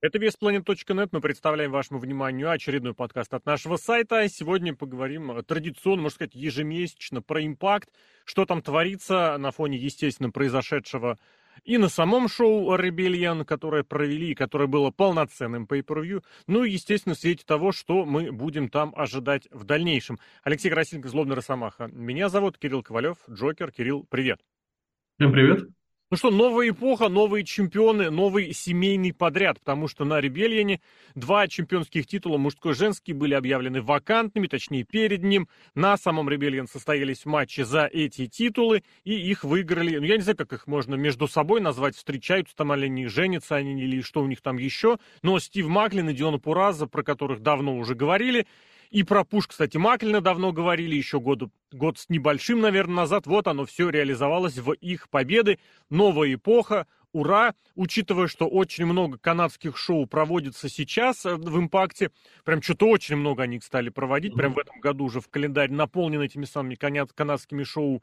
Это VесPlanet.net. Мы представляем вашему вниманию очередной подкаст от нашего сайта. Сегодня поговорим традиционно, можно сказать, ежемесячно про импакт, что там творится на фоне, естественно, произошедшего и на самом шоу Rebellion, которое провели, которое было полноценным pay-per-view, ну и, естественно, в свете того, что мы будем там ожидать в дальнейшем. Алексей Красильников, Злобный Росомаха. Меня зовут Кирилл Ковалев, Джокер. Кирилл, привет. Всем привет. Ну что, новая эпоха, новые чемпионы, новый семейный подряд, потому что на Ребельяне два чемпионских титула, мужской и женский, были объявлены вакантными, точнее перед ним. На самом Ребельян состоялись матчи за эти титулы, и их выиграли, ну я не знаю, как их можно между собой назвать, встречаются там или они женятся они или что у них там еще, но Стив Маклин и Диона Пураза, про которых давно уже говорили, и про Пуш, кстати, Маклина давно говорили, еще год, год с небольшим, наверное, назад. Вот оно все реализовалось в их победы. Новая эпоха, ура! Учитывая, что очень много канадских шоу проводится сейчас э, в «Импакте», прям что-то очень много они стали проводить, прям в этом году уже в календарь наполнен этими самыми канадскими шоу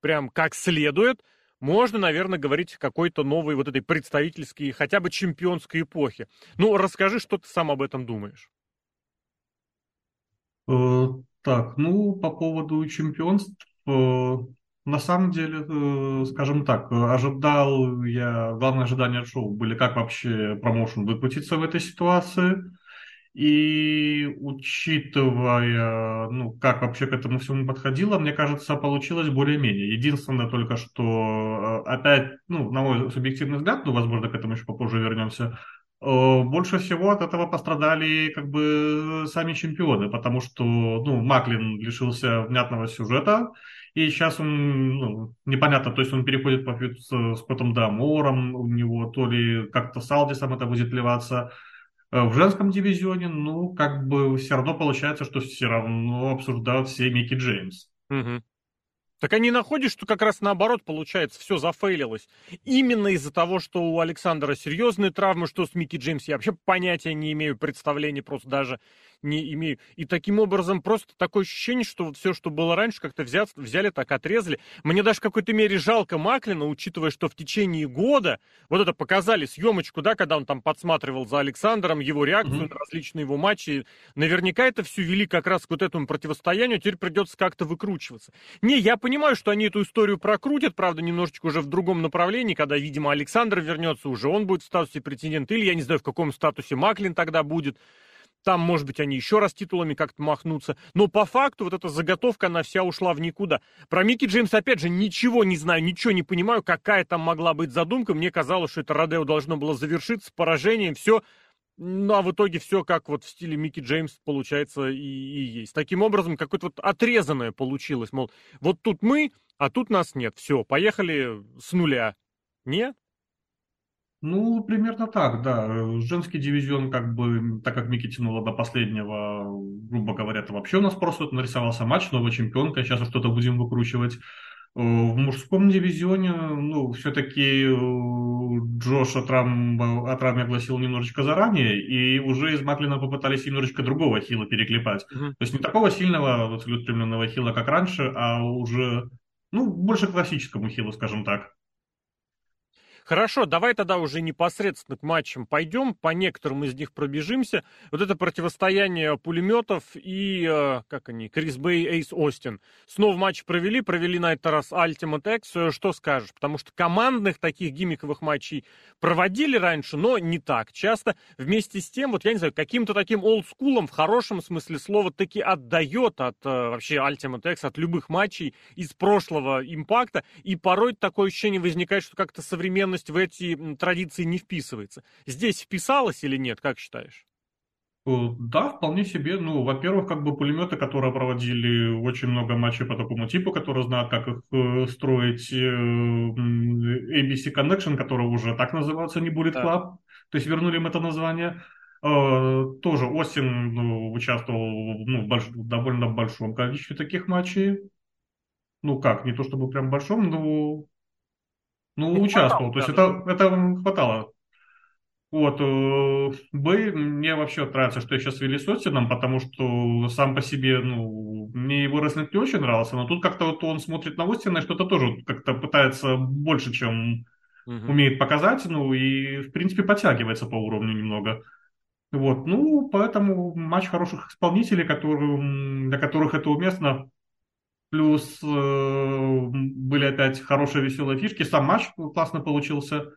прям как следует, можно, наверное, говорить о какой-то новой вот этой представительской, хотя бы чемпионской эпохе. Ну, расскажи, что ты сам об этом думаешь. Э, так, ну, по поводу чемпионств, э, на самом деле, э, скажем так, ожидал я, главное ожидание шоу были, как вообще промоушен выкрутиться в этой ситуации. И учитывая, ну, как вообще к этому всему подходило, мне кажется, получилось более-менее. Единственное только, что опять, ну, на мой субъективный взгляд, ну, возможно, к этому еще попозже вернемся, больше всего от этого пострадали как бы сами чемпионы, потому что ну, Маклин лишился внятного сюжета, и сейчас он ну, непонятно, то есть он переходит по с Скоттом Дамором, у него то ли как-то с Алдисом это будет плеваться. Э, в женском дивизионе, ну, как бы все равно получается, что все равно обсуждают все Микки Джеймс. Угу. Так они находят, что как раз наоборот получается, все зафейлилось. Именно из-за того, что у Александра серьезные травмы, что с Микки Джеймс, я вообще понятия не имею, представления просто даже не имею. И таким образом просто такое ощущение, что все, что было раньше, как-то взяли, взяли так, отрезали. Мне даже в какой-то мере жалко Маклина, учитывая, что в течение года вот это показали съемочку, да, когда он там подсматривал за Александром, его реакцию mm-hmm. на различные его матчи. Наверняка это все вели как раз к вот этому противостоянию, теперь придется как-то выкручиваться. Не, я понимаю, что они эту историю прокрутят, правда, немножечко уже в другом направлении, когда, видимо, Александр вернется, уже он будет в статусе претендента, или я не знаю, в каком статусе Маклин тогда будет. Там, может быть, они еще раз титулами как-то махнутся. Но по факту вот эта заготовка, она вся ушла в никуда. Про Микки Джеймс, опять же, ничего не знаю, ничего не понимаю, какая там могла быть задумка. Мне казалось, что это Родео должно было завершиться поражением, все. Ну, а в итоге все как вот в стиле Микки Джеймс получается и, и есть. Таким образом, какое-то вот отрезанное получилось. Мол, вот тут мы, а тут нас нет. Все, поехали с нуля. Нет? Ну, примерно так, да. Женский дивизион, как бы, так как Микки тянула до последнего, грубо говоря, это вообще у нас просто нарисовался матч, новая чемпионка, сейчас что-то будем выкручивать. Э, в мужском дивизионе, ну, все-таки э, Джош Атрам, Атрам огласил немножечко заранее, и уже из Маклина попытались немножечко другого хила переклепать. Mm-hmm. То есть не такого сильного, целеустремленного хила, как раньше, а уже, ну, больше классическому хилу, скажем так. Хорошо, давай тогда уже непосредственно к матчам пойдем, по некоторым из них пробежимся. Вот это противостояние пулеметов и, э, как они, Крис Бэй, Эйс Остин. Снова матч провели, провели на этот раз Ultimate X. Э, что скажешь? Потому что командных таких гиммиковых матчей проводили раньше, но не так часто. Вместе с тем, вот я не знаю, каким-то таким олдскулом в хорошем смысле слова таки отдает от э, вообще Ultimate X, от любых матчей из прошлого импакта. И порой такое ощущение возникает, что как-то современность в эти традиции не вписывается. Здесь вписалось или нет, как считаешь? Э, да, вполне себе. Ну, во-первых, как бы пулеметы, которые проводили очень много матчей по такому типу, которые знают, как их э, строить. Э, ABC Connection, который уже так называется, не будет Club. То есть вернули им это название. Тоже Остин ну, участвовал ну, в больш... довольно большом количестве таких матчей. Ну как, не то чтобы прям большом, но ну, не участвовал. Хватало, то есть это, это хватало. Вот, э, Бэй, мне вообще нравится, что я сейчас вели с Остином, потому что сам по себе, ну, мне его рестлинг не очень нравился, но тут как-то вот он смотрит на Остина и что-то тоже как-то пытается больше, чем угу. умеет показать, ну и, в принципе, подтягивается по уровню немного. Вот, ну, поэтому матч хороших исполнителей, которым, для которых это уместно. Плюс э, были опять хорошие веселые фишки. Сам матч классно получился.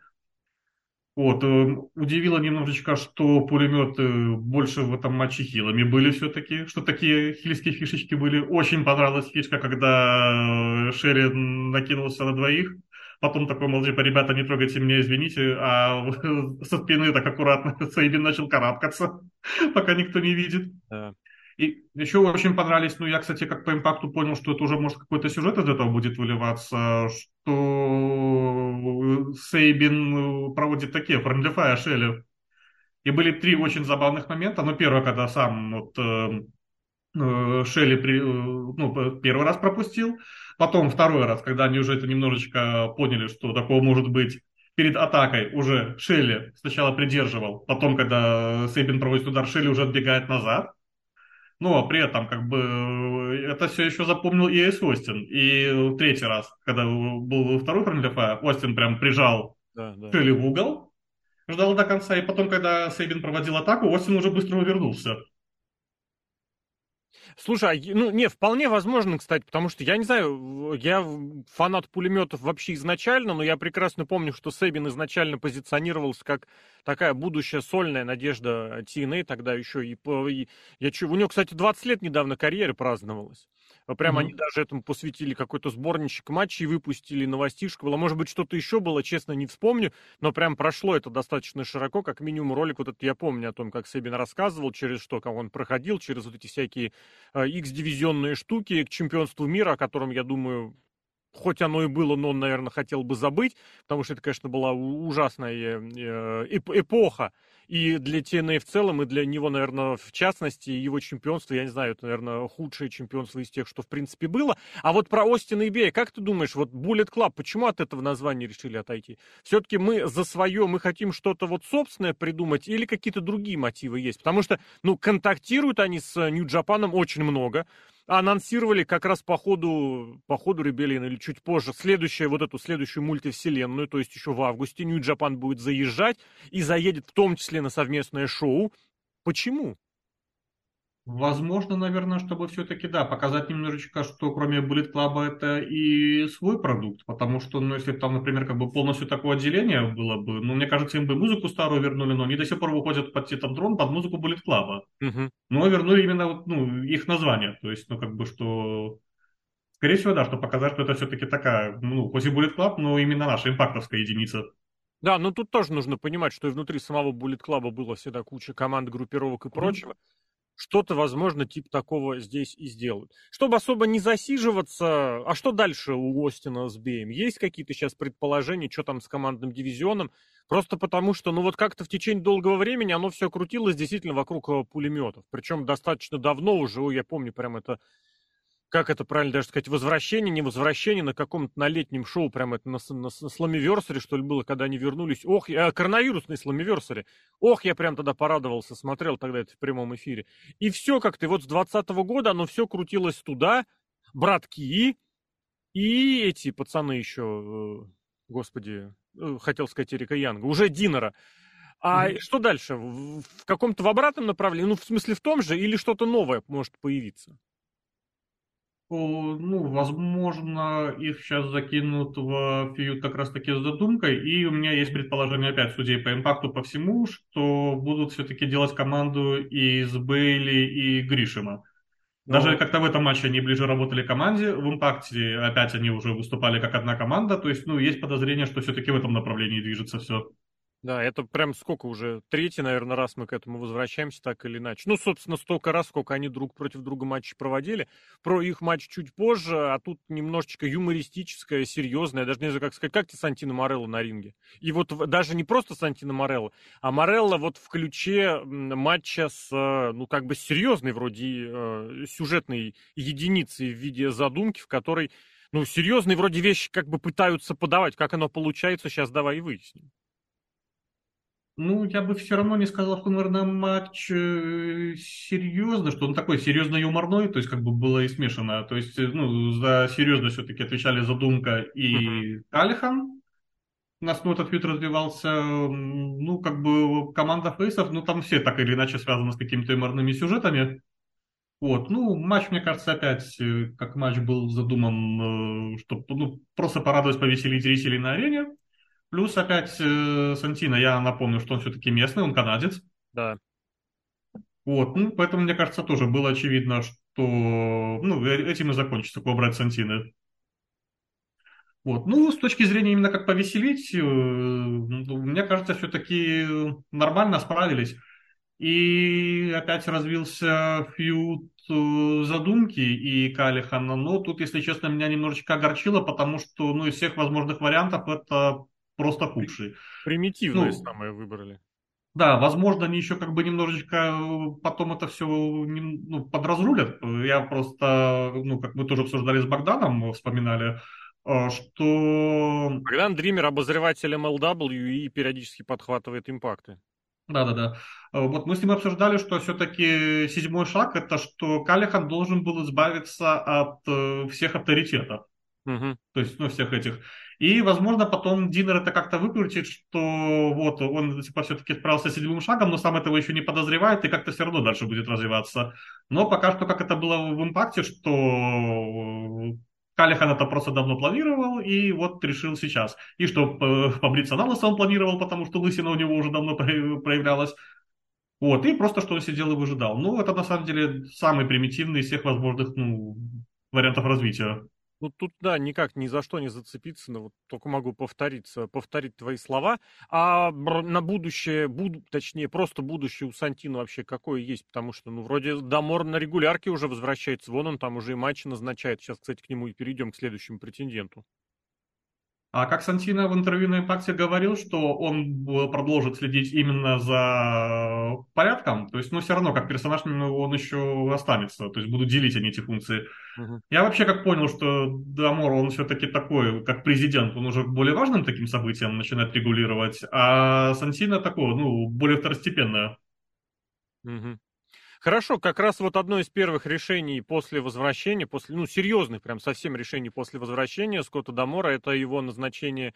Вот, э, удивило немножечко, что пулеметы больше в этом матче хилами были все-таки, что такие хильские фишечки были. Очень понравилась фишка, когда э, Шерри накинулся на двоих. Потом такой, мол, типа, ребята, не трогайте меня, извините, а со спины так аккуратно Сейбин начал карабкаться, пока никто не видит. Да. И еще очень понравились, ну, я, кстати, как по импакту понял, что это уже, может, какой-то сюжет из этого будет выливаться, что Сейбин проводит такие friendly Шелли. И были три очень забавных момента. Ну, первое, когда сам вот, э, э Шелли при, э, ну, первый раз пропустил, потом второй раз, когда они уже это немножечко поняли, что такого может быть, перед атакой уже Шелли сначала придерживал, потом, когда Сейбин проводит удар, Шелли уже отбегает назад, но ну, а при этом, как бы, это все еще запомнил и Эйс Остин. И третий раз, когда был второй Fire, Остин прям прижал да, да. В угол, ждал до конца, и потом, когда Сейбин проводил атаку, Остин уже быстро вернулся. Слушай, а, ну, не, вполне возможно, кстати, потому что, я не знаю, я фанат пулеметов вообще изначально, но я прекрасно помню, что Сейбин изначально позиционировался как такая будущая сольная надежда TNA тогда еще. И, и я, у него, кстати, 20 лет недавно карьеры праздновалась. Прям mm-hmm. они даже этому посвятили какой-то сборничек матчей, выпустили новостишку. Было, может быть, что-то еще было, честно, не вспомню, но прям прошло это достаточно широко, как минимум ролик вот этот я помню о том, как Себин рассказывал, через что, как он проходил, через вот эти всякие э, X-дивизионные штуки к чемпионству мира, о котором, я думаю, хоть оно и было, но он, наверное, хотел бы забыть, потому что это, конечно, была ужасная э, эпоха и для TNA в целом, и для него, наверное, в частности, его чемпионство, я не знаю, это, наверное, худшее чемпионство из тех, что, в принципе, было. А вот про Остина и Бея, как ты думаешь, вот Bullet Club, почему от этого названия решили отойти? Все-таки мы за свое, мы хотим что-то вот собственное придумать или какие-то другие мотивы есть? Потому что, ну, контактируют они с Нью-Джапаном очень много, анонсировали как раз по ходу, по ходу Ребеллион или чуть позже следующую, вот эту следующую мультивселенную, то есть еще в августе Нью Джапан будет заезжать и заедет в том числе на совместное шоу. Почему? Возможно, наверное, чтобы все-таки, да, показать немножечко, что кроме Bullet Club это и свой продукт, потому что, ну, если там, например, как бы полностью такое отделение было бы, ну, мне кажется, им бы музыку старую вернули, но они до сих пор выходят под Титантрон, под музыку Bullet Club. Угу. Но вернули именно, ну, их название, то есть, ну, как бы, что... Скорее всего, да, что показать, что это все-таки такая, ну, хоть и Bullet Club, но именно наша импактовская единица. Да, но тут тоже нужно понимать, что и внутри самого Bullet Club было всегда куча команд, группировок и прочего. Mm-hmm что-то, возможно, типа такого здесь и сделают. Чтобы особо не засиживаться, а что дальше у Остина с Беем? Есть какие-то сейчас предположения, что там с командным дивизионом? Просто потому что, ну вот как-то в течение долгого времени оно все крутилось действительно вокруг э, пулеметов. Причем достаточно давно уже, я помню, прям это как это правильно даже сказать, возвращение, не возвращение на каком-то на летнем шоу, прямо это на, на, на сломиверсаре, что ли, было, когда они вернулись. Ох, э, коронавирусный сломиверсаре. Ох, я прям тогда порадовался, смотрел тогда это в прямом эфире. И все как-то, вот с 20 года оно все крутилось туда, братки и эти пацаны еще, э, господи, э, хотел сказать Эрика Янга, уже Динера. А mm-hmm. что дальше? В, в каком-то в обратном направлении, ну, в смысле в том же, или что-то новое может появиться? Ну, возможно, их сейчас закинут в фьюд как раз-таки с задумкой, и у меня есть предположение опять судей по импакту по всему, что будут все-таки делать команду из Бейли и Гришима. Даже ну, как-то в этом матче они ближе работали команде, в импакте опять они уже выступали как одна команда, то есть, ну, есть подозрение, что все-таки в этом направлении движется все. Да, это прям сколько уже, третий, наверное, раз мы к этому возвращаемся, так или иначе. Ну, собственно, столько раз, сколько они друг против друга матчи проводили. Про их матч чуть позже, а тут немножечко юмористическое, серьезное, даже не знаю, как сказать, как тебе Сантино Морелло на ринге? И вот даже не просто Сантино Морелло, а Морелло вот в ключе матча с, ну, как бы серьезной вроде э, сюжетной единицей в виде задумки, в которой, ну, серьезные вроде вещи как бы пытаются подавать. Как оно получается, сейчас давай и выясним. Ну, я бы все равно не сказал, что, наверное, матч э, серьезно, что он такой серьезно юморной, то есть как бы было и смешано. То есть, э, ну, за серьезно все-таки отвечали Задумка и uh-huh. Калихан. у нас ну, этот фьюд развивался, ну, как бы команда фейсов, ну, там все так или иначе связаны с какими-то юморными сюжетами. Вот, ну, матч, мне кажется, опять, э, как матч был задуман, чтобы ну, просто порадовать, повеселить зрителей на арене. Плюс опять э, Сантино, я напомню, что он все-таки местный, он канадец. Да. Вот, ну, поэтому, мне кажется, тоже было очевидно, что, ну, этим и закончится Кобра Сантино. Вот. Ну, с точки зрения именно как повеселить, э, мне кажется, все-таки нормально справились. И опять развился фьюд э, задумки и Калихана. Но тут, если честно, меня немножечко огорчило, потому что ну, из всех возможных вариантов это просто худший. Примитивное ну, самое выбрали. Да, возможно, они еще как бы немножечко э, потом это все ну, подразрулят. Я просто, ну, как мы тоже обсуждали с Богданом, вспоминали, а, что... Богдан Дример обозреватель MLW и периодически подхватывает импакты. Да-да-да. Вот мы с ним обсуждали, что все-таки седьмой шаг это что Калихан должен был избавиться от э, всех авторитетов. Угу. То есть, ну, всех этих. И, возможно, потом Динер это как-то выкрутит, что вот он типа, все-таки справился с седьмым шагом, но сам этого еще не подозревает и как-то все равно дальше будет развиваться. Но пока что, как это было в импакте, что Калихан это просто давно планировал, и вот решил сейчас. И что э, побриться на он планировал, потому что лысина у него уже давно проявлялась. Вот, и просто что он сидел и выжидал. Ну, это на самом деле самый примитивный из всех возможных ну, вариантов развития. Ну, тут, да, никак ни за что не зацепиться, но вот только могу повториться, повторить твои слова. А на будущее, буду, точнее, просто будущее у Сантина вообще какое есть? Потому что, ну, вроде Дамор на регулярке уже возвращается, вон он там уже и матчи назначает. Сейчас, кстати, к нему и перейдем к следующему претенденту. А как Сантино в интервью на импакте говорил, что он продолжит следить именно за порядком, то есть, ну, все равно, как персонаж он еще останется, то есть будут делить они эти функции. Угу. Я вообще как понял, что Дамор, он все-таки такой, как президент, он уже более важным таким событием начинает регулировать, а Сантино такое, ну, более второстепенное. Угу. Хорошо, как раз вот одно из первых решений после возвращения, после, ну, серьезных прям совсем решений после возвращения Скотта Дамора, это его назначение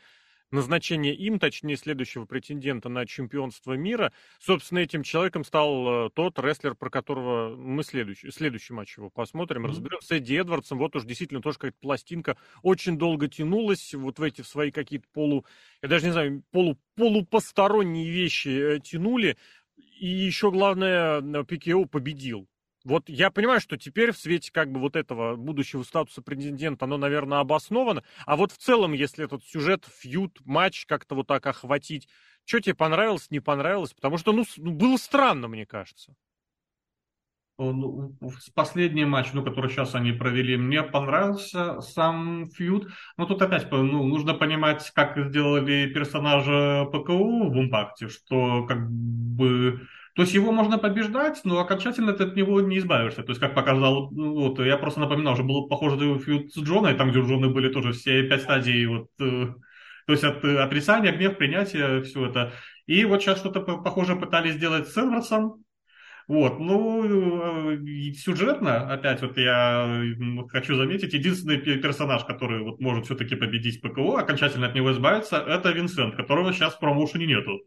назначение им, точнее, следующего претендента на чемпионство мира. Собственно, этим человеком стал э, тот рестлер, про которого мы следующий, следующий матч его посмотрим, mm-hmm. разберем. С Эдди Эдвардсом, вот уж действительно тоже какая-то пластинка очень долго тянулась, вот в эти в свои какие-то полу, я даже не знаю, полу, полупосторонние вещи э, тянули и еще главное, ПКО победил. Вот я понимаю, что теперь в свете как бы вот этого будущего статуса президента, оно, наверное, обосновано. А вот в целом, если этот сюжет, фьют, матч как-то вот так охватить, что тебе понравилось, не понравилось? Потому что, ну, ну было странно, мне кажется. Последний матч, ну, который сейчас они провели, мне понравился сам фьюд. Но тут опять ну, нужно понимать, как сделали персонажа ПКУ в импакте, что как бы... То есть его можно побеждать, но окончательно ты от него не избавишься. То есть, как показал, ну, вот, я просто напоминал, уже был похожий фьюд с Джоной, там, где у Джоны были тоже все пять стадий, вот, э, то есть от отрицания, гнев, принятия, все это. И вот сейчас что-то похожее пытались сделать с Эдвардсом, вот, ну, э, сюжетно, опять вот я хочу заметить, единственный персонаж, который вот может все-таки победить ПКО, окончательно от него избавиться, это Винсент, которого сейчас в промоушене нету.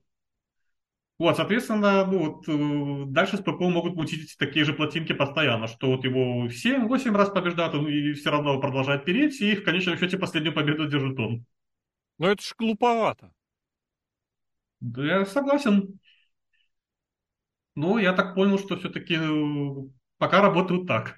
Вот, соответственно, ну, вот, э, дальше с ПКО могут мутить такие же плотинки постоянно, что вот его 7-8 раз побеждают, он и все равно продолжает переть, и в конечном счете последнюю победу держит он. Но это ж глуповато. Да, я согласен. Но я так понял, что все-таки э, пока работают так.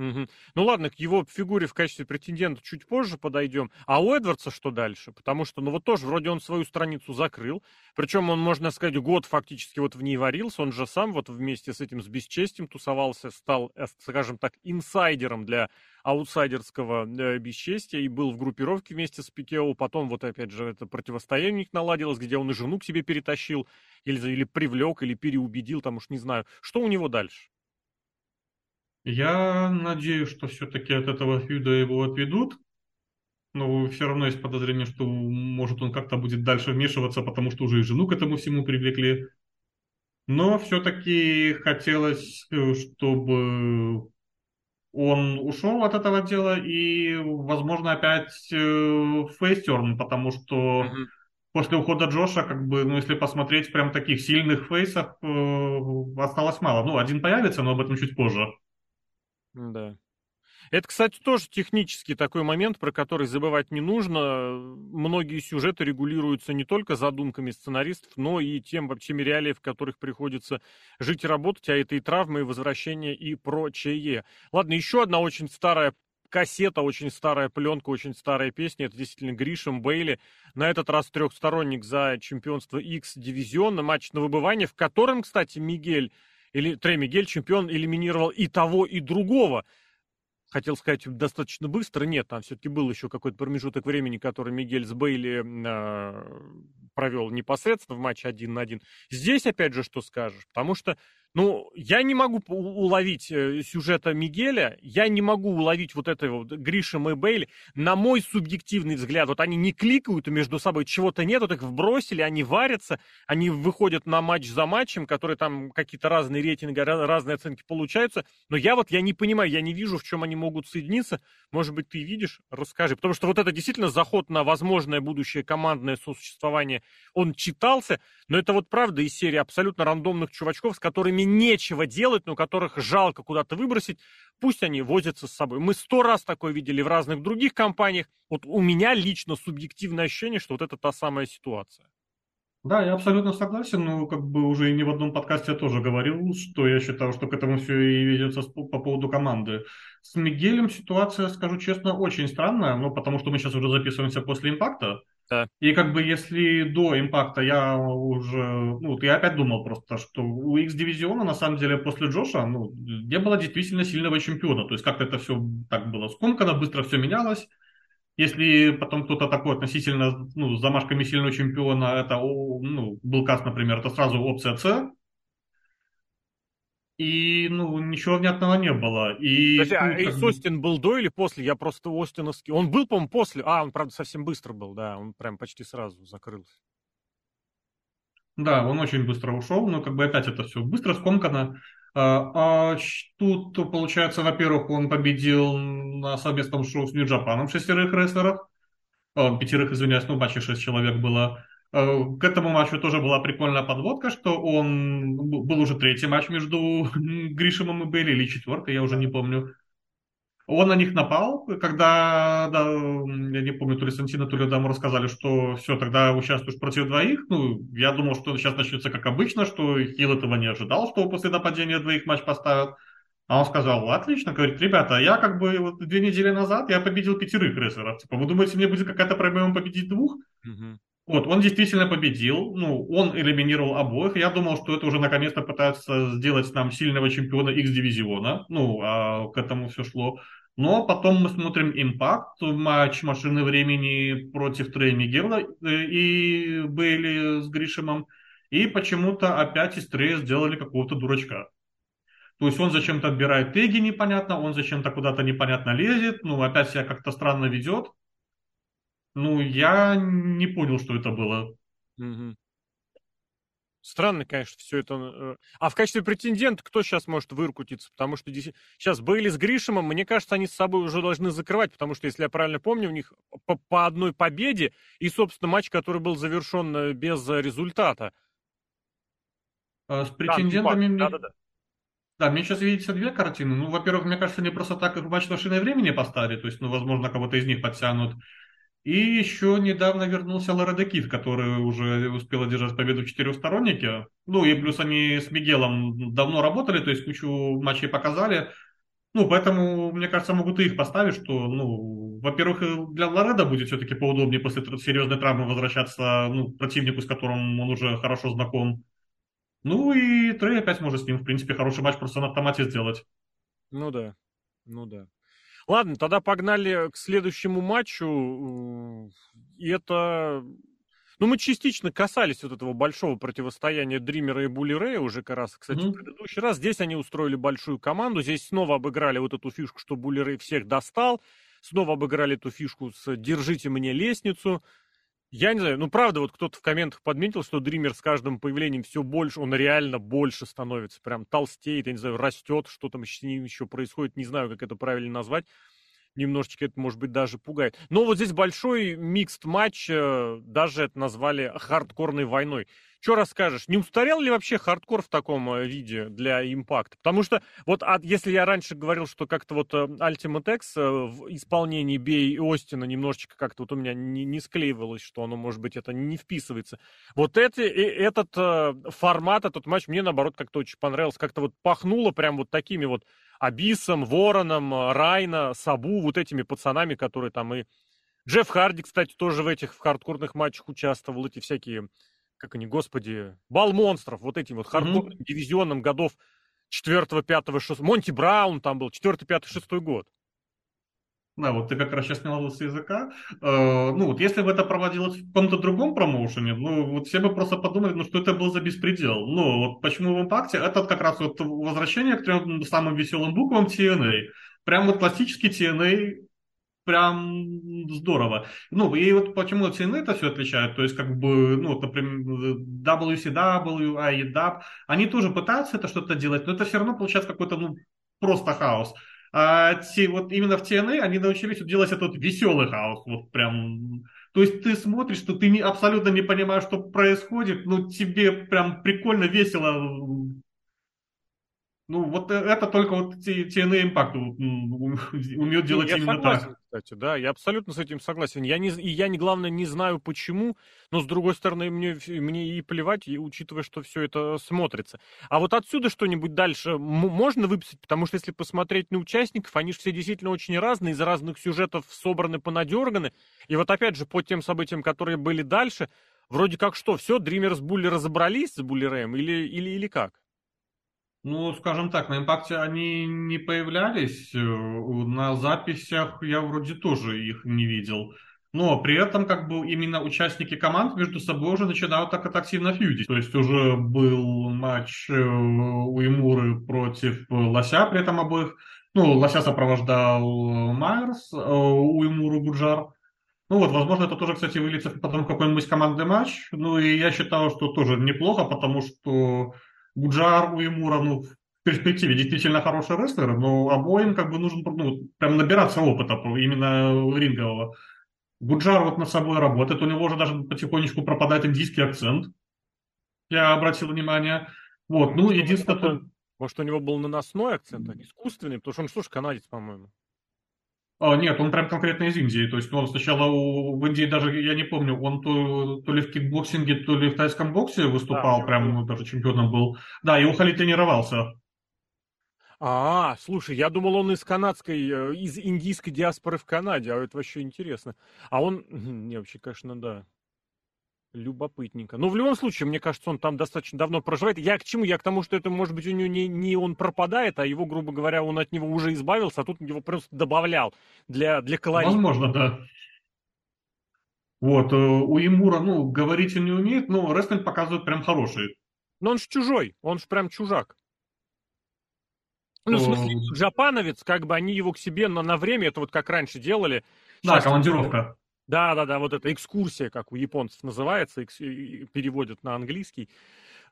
Угу. Ну ладно, к его фигуре в качестве претендента чуть позже подойдем. А у Эдвардса что дальше? Потому что, ну вот тоже, вроде он свою страницу закрыл. Причем он, можно сказать, год фактически вот в ней варился. Он же сам вот вместе с этим, с бесчестием тусовался, стал, э, скажем так, инсайдером для аутсайдерского э, бесчестия и был в группировке вместе с Пикео. Потом вот опять же это противостояние наладилось, где он и жену к себе перетащил, или, или привлек, или переубедил, там уж не знаю. Что у него дальше? Я надеюсь, что все-таки от этого фьюда его отведут. Но все равно есть подозрение, что может он как-то будет дальше вмешиваться, потому что уже и жену к этому всему привлекли. Но все-таки хотелось, э, чтобы он ушел от этого дела и, возможно, опять э, фейстерн, потому что mm-hmm. после ухода Джоша, как бы, ну, если посмотреть, прям таких сильных фейсов э, осталось мало. Ну, один появится, но об этом чуть позже. Да. Это, кстати, тоже технический такой момент, про который забывать не нужно. Многие сюжеты регулируются не только задумками сценаристов, но и тем вообще реалии, в которых приходится жить и работать, а это и травмы, и возвращения, и прочее. Ладно, еще одна очень старая кассета, очень старая пленка, очень старая песня. Это действительно Гришем Бейли. На этот раз трехсторонник за чемпионство X-дивизиона, матч на выбывание, в котором, кстати, Мигель или Трей Мигель чемпион элиминировал и того, и другого хотел сказать, достаточно быстро. Нет, там все-таки был еще какой-то промежуток времени, который Мигель с Бейли э, провел непосредственно в матче один на один. Здесь, опять же, что скажешь? Потому что ну, я не могу уловить э, сюжета Мигеля, я не могу уловить вот этого вот Гриша Мэйбейли. На мой субъективный взгляд, вот они не кликают между собой, чего-то нет, вот их вбросили, они варятся, они выходят на матч за матчем, которые там какие-то разные рейтинги, разные оценки получаются. Но я вот, я не понимаю, я не вижу, в чем они могут соединиться. Может быть, ты видишь? Расскажи. Потому что вот это действительно заход на возможное будущее командное сосуществование, он читался, но это вот правда из серии абсолютно рандомных чувачков, с которыми нечего делать, но которых жалко куда-то выбросить, пусть они возятся с собой. Мы сто раз такое видели в разных других компаниях. Вот у меня лично субъективное ощущение, что вот это та самая ситуация. Да, я абсолютно согласен, но как бы уже и не в одном подкасте я тоже говорил, что я считаю, что к этому все и ведется по поводу команды. С Мигелем ситуация, скажу честно, очень странная, ну, потому что мы сейчас уже записываемся после импакта. Да. И как бы если до импакта я уже, ну, я опять думал просто, что у X-дивизиона на самом деле после Джоша, ну, не было действительно сильного чемпиона. То есть как-то это все так было скомкано, быстро все менялось. Если потом кто-то такой относительно, ну, с замашками сильного чемпиона, это, ну, был Кас, например, это сразу опция С, и, ну, ничего внятного не было. И, Подожди, а ну, Эйс бы... Остин был до или после? Я просто Остиновский... Он был, по-моему, после. А, он, правда, совсем быстро был, да. Он прям почти сразу закрылся. Да, он очень быстро ушел, но как бы опять это все быстро скомкано. А, а тут, получается, во-первых, он победил на совместном шоу с Нью-Джапаном шестерых рестлеров. Пятерых, извиняюсь, ну, матче шесть человек было. Э, к этому матчу тоже была прикольная подводка, что он был уже третий матч между Гришемом и Бейли, или четвертый, я уже не помню. Он на них напал, когда, да, я не помню, то ли Сантина, то ли Даму рассказали, что все, тогда участвуешь против двоих. Ну, я думал, что сейчас начнется как обычно, что Хилл этого не ожидал, что после нападения двоих матч поставят. А он сказал, отлично, говорит, ребята, я как бы вот две недели назад я победил пятерых рестлеров. Типа, вы думаете, мне будет какая-то проблема победить двух? Mm-hmm. Вот, он действительно победил, ну, он элиминировал обоих. Я думал, что это уже наконец-то пытаются сделать нам сильного чемпиона X-дивизиона. Ну, а к этому все шло. Но потом мы смотрим импакт, матч машины времени против Трея Мигела э, и Бейли с Гришемом. И почему-то опять из Трея сделали какого-то дурачка. То есть он зачем-то отбирает теги непонятно, он зачем-то куда-то непонятно лезет, ну, опять себя как-то странно ведет. Ну, я не понял, что это было. Угу. Странно, конечно, все это. Э, а в качестве претендента кто сейчас может выркутиться? Потому что сейчас Бейли с Гришемом, мне кажется, они с собой уже должны закрывать, потому что, если я правильно помню, у них по, по одной победе и, собственно, матч, который был завершен э, без результата. А с претендентами да, мне... Да, да, да. Да, мне сейчас видится две картины. Ну, во-первых, мне кажется, не просто так их матч машины времени поставили, то есть, ну, возможно, кого-то из них подтянут. И еще недавно вернулся Лоредекит, который уже успел одержать победу в четырехстороннике. Ну и плюс они с Мигелом давно работали, то есть кучу матчей показали. Ну, поэтому, мне кажется, могут и их поставить, что, ну, во-первых, для Лореда будет все-таки поудобнее после серьезной травмы возвращаться ну, противнику, с которым он уже хорошо знаком. Ну и Трей опять может с ним, в принципе, хороший матч просто на автомате сделать. Ну да, ну да. Ладно, тогда погнали к следующему матчу. И это... Ну, мы частично касались вот этого большого противостояния Дримера и Булли Рэя уже как раз, кстати, mm-hmm. в предыдущий раз. Здесь они устроили большую команду. Здесь снова обыграли вот эту фишку, что Булли Рэй всех достал. Снова обыграли эту фишку с «держите мне лестницу». Я не знаю, ну правда, вот кто-то в комментах подметил, что Дример с каждым появлением все больше, он реально больше становится, прям толстеет, я не знаю, растет, что там с ним еще происходит, не знаю, как это правильно назвать. Немножечко это, может быть, даже пугает. Но вот здесь большой mixed матч, э, даже это назвали хардкорной войной. Что расскажешь? Не устарел ли вообще хардкор в таком э, виде для Impact а? Потому что вот от, если я раньше говорил, что как-то вот э, Ultimate X э, в исполнении Бей и Остина немножечко как-то вот у меня не, не склеивалось, что оно, может быть, это не вписывается. Вот это, этот формат, этот матч мне, наоборот, как-то очень понравился. Как-то вот пахнуло прям вот такими вот Абисом, Вороном, Райна, Сабу, вот этими пацанами, которые там и... Джефф Харди, кстати, тоже в этих в хардкорных матчах участвовал, эти всякие как они, господи, бал монстров, вот этим вот хардкорным mm-hmm. дивизионным годов 4, 5, 6, Монти Браун там был, 4, 5, 6 год. Да, вот ты как раз сейчас снял с языка. Э, ну, вот если бы это проводилось в каком-то другом промоушене, ну, вот все бы просто подумали, ну, что это был за беспредел. Ну, вот почему в импакте? Это как раз вот возвращение к трем самым веселым буквам TNA. Прям вот классический TNA прям здорово. Ну, и вот почему TNA это все отличает, то есть, как бы, ну, например, WCW, AEW, они тоже пытаются это что-то делать, но это все равно получается какой-то, ну, просто хаос. А те, вот именно в TNA они научились делать этот веселый хаос, вот прям... То есть ты смотришь, что ты не, абсолютно не понимаешь, что происходит, но тебе прям прикольно, весело ну, вот э, это только вот TNA Impact умеет делать я именно согласен, так. кстати, да, я абсолютно с этим согласен. Я не, и я, не, главное, не знаю почему, но, с другой стороны, мне, мне и плевать, и учитывая, что все это смотрится. А вот отсюда что-нибудь дальше можно выписать? Потому что если посмотреть на участников, они же все действительно очень разные, из разных сюжетов собраны, понадерганы. И вот опять же, по тем событиям, которые были дальше, вроде как что, все, Дример с Булли разобрались с Булли Рэем или, или, или как? Ну, скажем так, на импакте они не появлялись. Э, на записях я вроде тоже их не видел. Но при этом как бы именно участники команд между собой уже начинают так, активно фьюдить. То есть уже был матч э, у Имуры против Лося, при этом обоих. Ну, Лося сопровождал Майерс, э, у Имуры Буджар. Ну вот, возможно, это тоже, кстати, выльется потом в какой-нибудь командный матч. Ну и я считаю, что тоже неплохо, потому что Гуджар Уэмура, ну, в перспективе действительно хороший рестлер, но обоим как бы нужно ну, прям набираться опыта именно рингового. Гуджар вот над собой работает, у него уже даже потихонечку пропадает индийский акцент. Я обратил внимание. Вот, ну, единственное... Может, у него был наносной акцент, а искусственный, потому что он ж канадец, по-моему. А, нет, он прям конкретно из Индии. То есть он сначала у, в Индии даже, я не помню, он то, то ли в кикбоксинге, то ли в тайском боксе выступал, да, прям ну, даже чемпионом был. Да, и у Хали тренировался. А, слушай, я думал, он из канадской, э, из индийской диаспоры в Канаде, а это вообще интересно. А он, не, вообще, конечно, да. Любопытненько. Но в любом случае, мне кажется, он там достаточно давно проживает. Я к чему? Я к тому, что это, может быть, у него не, не он пропадает, а его, грубо говоря, он от него уже избавился, а тут его просто добавлял для, для колоритности. Возможно, да. Вот, э, у Имура, ну, говорить он не умеет, но рестлинг показывает прям хороший. Но он ж чужой, он ж прям чужак. Ну, в смысле, джапановец, как бы они его к себе на, на время, это вот как раньше делали. Да, командировка. Да, да, да, вот эта экскурсия, как у японцев называется, экс... переводят на английский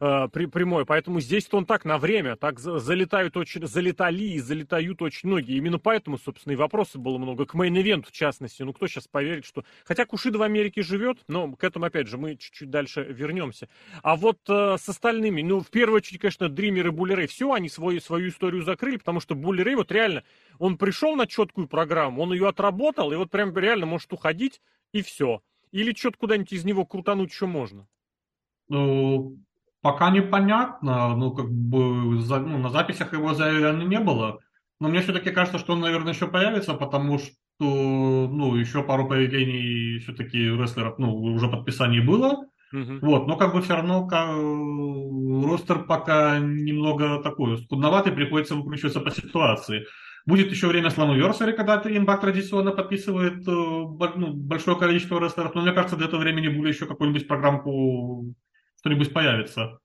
э, при, прямой. Поэтому здесь-то он так на время, так залетают очень, залетали и залетают очень многие. Именно поэтому, собственно, и вопросов было много к мейн-ивенту, в частности. Ну, кто сейчас поверит, что... Хотя Кушида в Америке живет, но к этому, опять же, мы чуть-чуть дальше вернемся. А вот э, с остальными, ну, в первую очередь, конечно, Дример и Буллерей, все, они свой, свою историю закрыли, потому что Буллерей вот реально он пришел на четкую программу, он ее отработал, и вот прям реально может уходить, и все. Или что-то куда-нибудь из него крутануть еще можно? Ну, пока непонятно. Ну, как бы за, ну, на записях его заявлено не было. Но мне все-таки кажется, что он, наверное, еще появится, потому что, ну, еще пару поведений все-таки рестлеров, ну, уже подписаний было. Угу. Вот, но как бы все равно как, ростер пока немного такой скудноватый, приходится выкручиваться по ситуации. Будет еще время Slammiversary, когда Имбак традиционно подписывает э, ну, большое количество рестлеров, но мне кажется, до этого времени будет еще какую-нибудь программку, что-нибудь появится.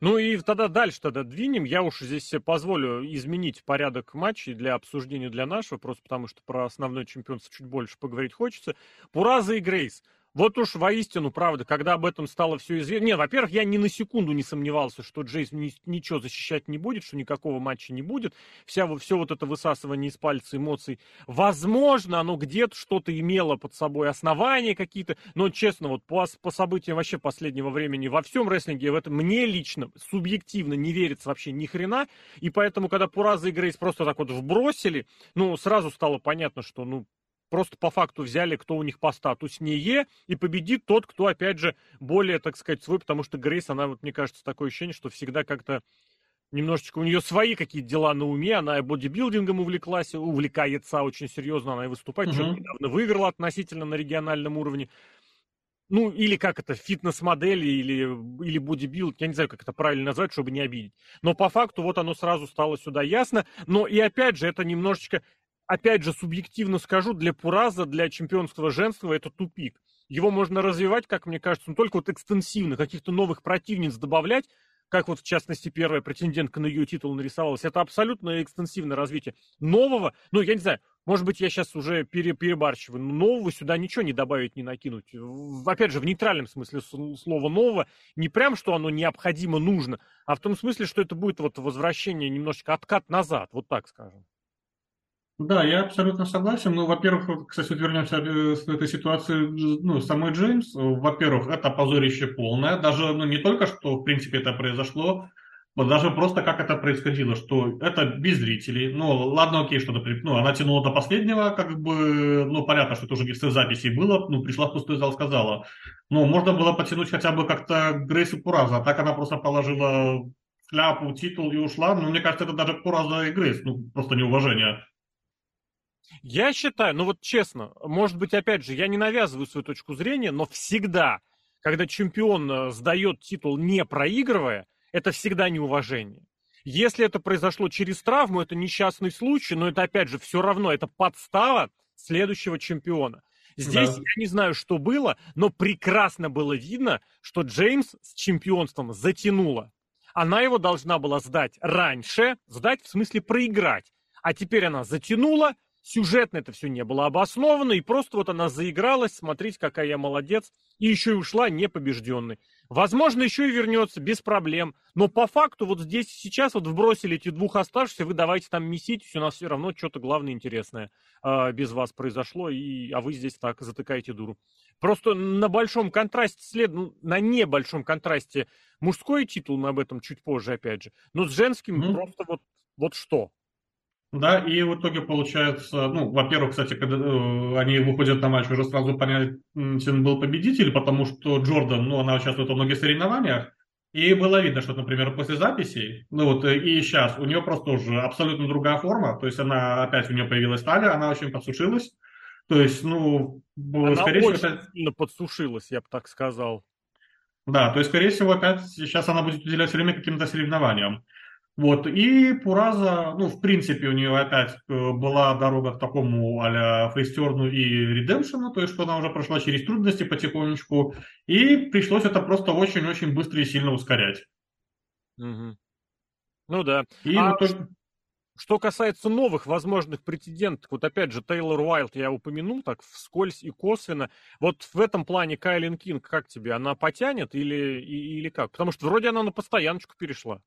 Ну и тогда дальше тогда двинем. Я уж здесь позволю изменить порядок матчей для обсуждения для нашего, просто потому что про основной чемпионство чуть больше поговорить хочется. Пураза и Грейс. Вот уж воистину, правда, когда об этом стало все известно... Нет, во-первых, я ни на секунду не сомневался, что Джейс ни, ничего защищать не будет, что никакого матча не будет. Вся, все вот это высасывание из пальца эмоций, возможно, оно где-то что-то имело под собой основания какие-то, но, честно, вот по, по событиям вообще последнего времени во всем рестлинге, в этом мне лично, субъективно не верится вообще ни хрена, и поэтому, когда Пураза и Грейс просто так вот вбросили, ну, сразу стало понятно, что, ну, просто по факту взяли, кто у них по статуснее, и победит тот, кто, опять же, более, так сказать, свой, потому что Грейс, она, вот, мне кажется, такое ощущение, что всегда как-то немножечко у нее свои какие-то дела на уме, она и бодибилдингом увлеклась, увлекается очень серьезно, она и выступает, что недавно выиграла относительно на региональном уровне. Ну, или как это, фитнес-модели, или, или бодибилд, я не знаю, как это правильно назвать, чтобы не обидеть. Но по факту вот оно сразу стало сюда ясно. Но и опять же, это немножечко опять же, субъективно скажу, для Пураза, для чемпионства женского это тупик. Его можно развивать, как мне кажется, ну, только вот экстенсивно, каких-то новых противниц добавлять, как вот в частности первая претендентка на ее титул нарисовалась. Это абсолютно экстенсивное развитие. Нового, ну, я не знаю, может быть, я сейчас уже пере, перебарщиваю, но нового сюда ничего не добавить, не накинуть. Опять же, в нейтральном смысле слова нового, не прям, что оно необходимо, нужно, а в том смысле, что это будет вот возвращение немножечко откат назад, вот так скажем. Да, я абсолютно согласен. Ну, во-первых, кстати, вот вернемся э, с этой ситуации, ну, самой Джеймс. Во-первых, это позорище полное. Даже, ну, не только, что, в принципе, это произошло, вот даже просто как это происходило, что это без зрителей. Ну, ладно, окей, что ну, она тянула до последнего, как бы, ну, понятно, что это уже без записей было, ну, пришла в пустой зал, сказала. Ну, можно было потянуть хотя бы как-то Грейс и Пураза, а так она просто положила шляпу, титул и ушла. Ну, мне кажется, это даже Пураза и Грейс, ну, просто неуважение. Я считаю, ну вот честно, может быть, опять же, я не навязываю свою точку зрения, но всегда, когда чемпион э, сдает титул не проигрывая, это всегда неуважение. Если это произошло через травму, это несчастный случай, но это, опять же, все равно, это подстава следующего чемпиона. Здесь да. я не знаю, что было, но прекрасно было видно, что Джеймс с чемпионством затянула. Она его должна была сдать раньше, сдать в смысле проиграть. А теперь она затянула, сюжетно это все не было обосновано, и просто вот она заигралась, смотрите, какая я молодец, и еще и ушла непобежденной. Возможно, еще и вернется без проблем, но по факту вот здесь сейчас вот вбросили эти двух оставшихся, вы давайте там меситесь, у нас все равно что-то главное интересное э, без вас произошло, и, а вы здесь так затыкаете дуру. Просто на большом контрасте след, ну, на небольшом контрасте мужской титул, мы об этом чуть позже опять же, но с женским mm-hmm. просто вот, вот что. Да, и в итоге получается, ну, во-первых, кстати, когда э, они выходят на матч, уже сразу понятен был победитель, потому что Джордан, ну, она участвует во многих соревнованиях, и было видно, что, например, после записей, ну вот э, и сейчас, у нее просто уже абсолютно другая форма, то есть она опять у нее появилась талия, она очень подсушилась, то есть, ну, она скорее очень всего... сильно подсушилась, я бы так сказал. Да, то есть, скорее всего, опять сейчас она будет уделять время каким-то соревнованиям. Вот, и Пураза, ну, в принципе, у нее опять э, была дорога к такому а-ля фейстерну и редемпшену, то есть, что она уже прошла через трудности потихонечку, и пришлось это просто очень-очень быстро и сильно ускорять. Угу. Ну да. И а итоге... Что касается новых возможных претендентов, вот опять же, Тейлор Уайлд я упомянул так вскользь и косвенно. Вот в этом плане Кайлин Кинг, как тебе, она потянет или, или как? Потому что вроде она на постояночку перешла.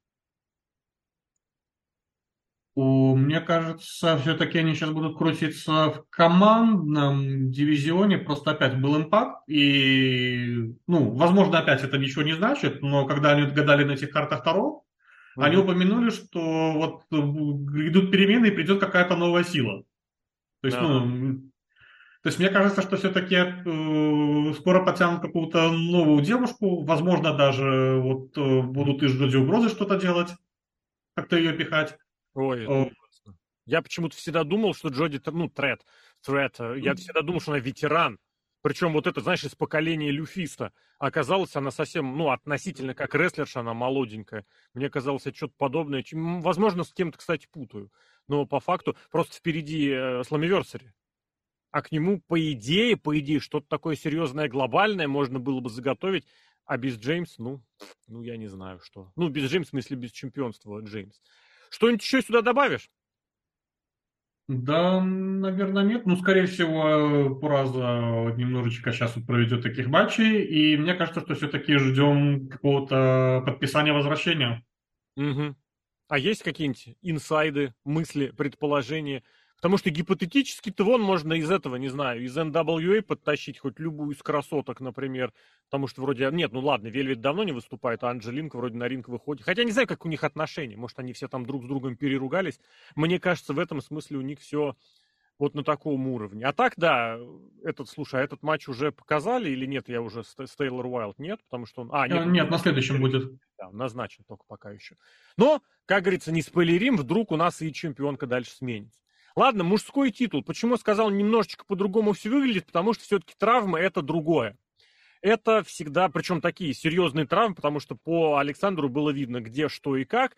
Мне кажется, все-таки они сейчас будут крутиться в командном дивизионе. Просто опять был импакт. И, ну, возможно, опять это ничего не значит, но когда они гадали на этих картах Таро, mm-hmm. они упомянули, что вот э, идут перемены и придет какая-то новая сила. То есть, yeah. ну, то есть мне кажется, что все-таки э, скоро потянут какую-то новую девушку, возможно, даже вот э, будут из Джоди угрозы что-то делать, как-то ее пихать. Ой, О. Я почему-то всегда думал, что Джоди, ну, Тред, Тред, я всегда думал, что она ветеран. Причем вот это, знаешь, из поколения люфиста. Оказалось, она совсем, ну, относительно как рестлерша, она молоденькая. Мне казалось, это что-то подобное. Возможно, с кем-то, кстати, путаю. Но по факту просто впереди э, Сламиверсари. А к нему, по идее, по идее, что-то такое серьезное, глобальное можно было бы заготовить. А без Джеймс, ну, ну, я не знаю, что. Ну, без Джеймс, в смысле, без чемпионства Джеймс. Что-нибудь еще сюда добавишь? Да, наверное, нет. Ну, скорее всего, Пураза немножечко сейчас вот проведет таких матчей, и мне кажется, что все-таки ждем какого-то подписания возвращения. Угу. А есть какие-нибудь инсайды, мысли, предположения? Потому что гипотетически-то вон можно из этого, не знаю, из NWA подтащить хоть любую из красоток, например. Потому что вроде... Нет, ну ладно, Вельвет давно не выступает, а Анджелинка вроде на ринг выходит. Хотя не знаю, как у них отношения. Может, они все там друг с другом переругались. Мне кажется, в этом смысле у них все вот на таком уровне. А так, да, этот, слушай, а этот матч уже показали или нет? Я уже с, с Тейлор Уайлд нет, потому что он... А, нет, нет на следующем будет. Да, назначен только пока еще. Но, как говорится, не спойлерим, вдруг у нас и чемпионка дальше сменится. Ладно, мужской титул. Почему сказал немножечко по-другому все выглядит? Потому что все-таки травмы это другое. Это всегда, причем такие серьезные травмы, потому что по Александру было видно, где, что и как.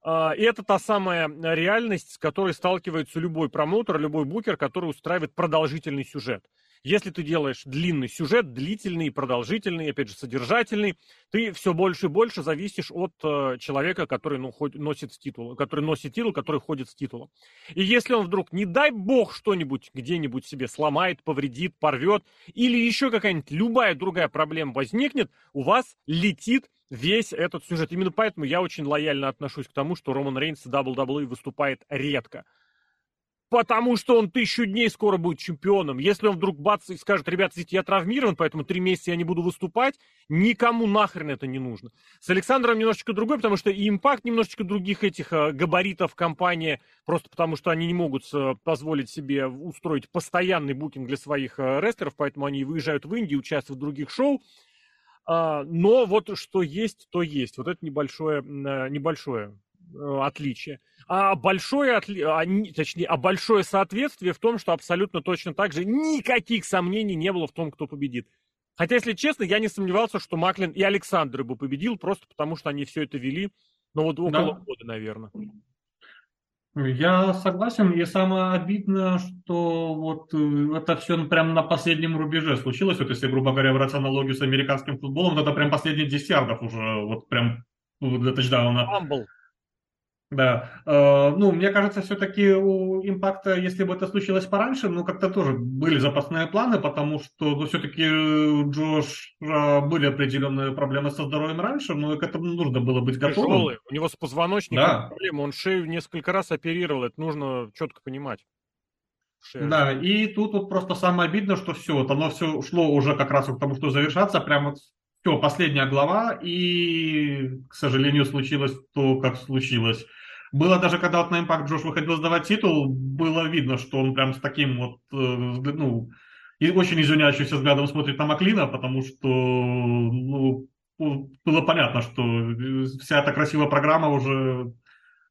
А, и это та самая реальность, с которой сталкивается любой промоутер, любой букер, который устраивает продолжительный сюжет. Если ты делаешь длинный сюжет, длительный, продолжительный, опять же, содержательный, ты все больше и больше зависишь от э, человека, который ну, хоть, носит титул, который носит титул, который ходит с титулом. И если он вдруг, не дай бог, что-нибудь где-нибудь себе сломает, повредит, порвет, или еще какая-нибудь любая другая проблема возникнет, у вас летит весь этот сюжет. Именно поэтому я очень лояльно отношусь к тому, что Роман Рейнс в WWE выступает редко потому что он тысячу дней скоро будет чемпионом. Если он вдруг бац и скажет, ребята, видите, я травмирован, поэтому три месяца я не буду выступать, никому нахрен это не нужно. С Александром немножечко другой, потому что и импакт немножечко других этих э, габаритов компании, просто потому что они не могут э, позволить себе устроить постоянный букинг для своих э, рестлеров, поэтому они выезжают в Индию, участвуют в других шоу. А, но вот что есть, то есть. Вот это небольшое, небольшое отличие а большое, отли... а, точнее, а большое соответствие в том, что абсолютно точно так же никаких сомнений не было в том, кто победит. Хотя, если честно, я не сомневался, что Маклин и Александр бы победил, просто потому что они все это вели, ну вот около да. года, наверное. Я согласен, и самое обидное, что вот э, это все прям на последнем рубеже случилось. Вот если, грубо говоря, брать аналогию с американским футболом, это прям последние 10 ярдов уже, вот прям до тачдауна. Фамбл. Да. Э, ну, мне кажется, все-таки у импакта, если бы это случилось пораньше, ну, как-то тоже были запасные планы, потому что ну, все-таки Джош были определенные проблемы со здоровьем раньше, но к этому нужно было быть готовым. Тяжелый. У него с позвоночником да. проблемы, он шею несколько раз оперировал, это нужно четко понимать. Шея. Да, и тут вот просто самое обидно, что все, вот оно все шло уже как раз к тому, что завершаться, прямо все, последняя глава, и, к сожалению, случилось то, как случилось. Было даже, когда вот на Impact Джош выходил сдавать титул, было видно, что он прям с таким вот, э, ну, и очень извиняющимся взглядом смотрит на Маклина, потому что, ну, было понятно, что вся эта красивая программа уже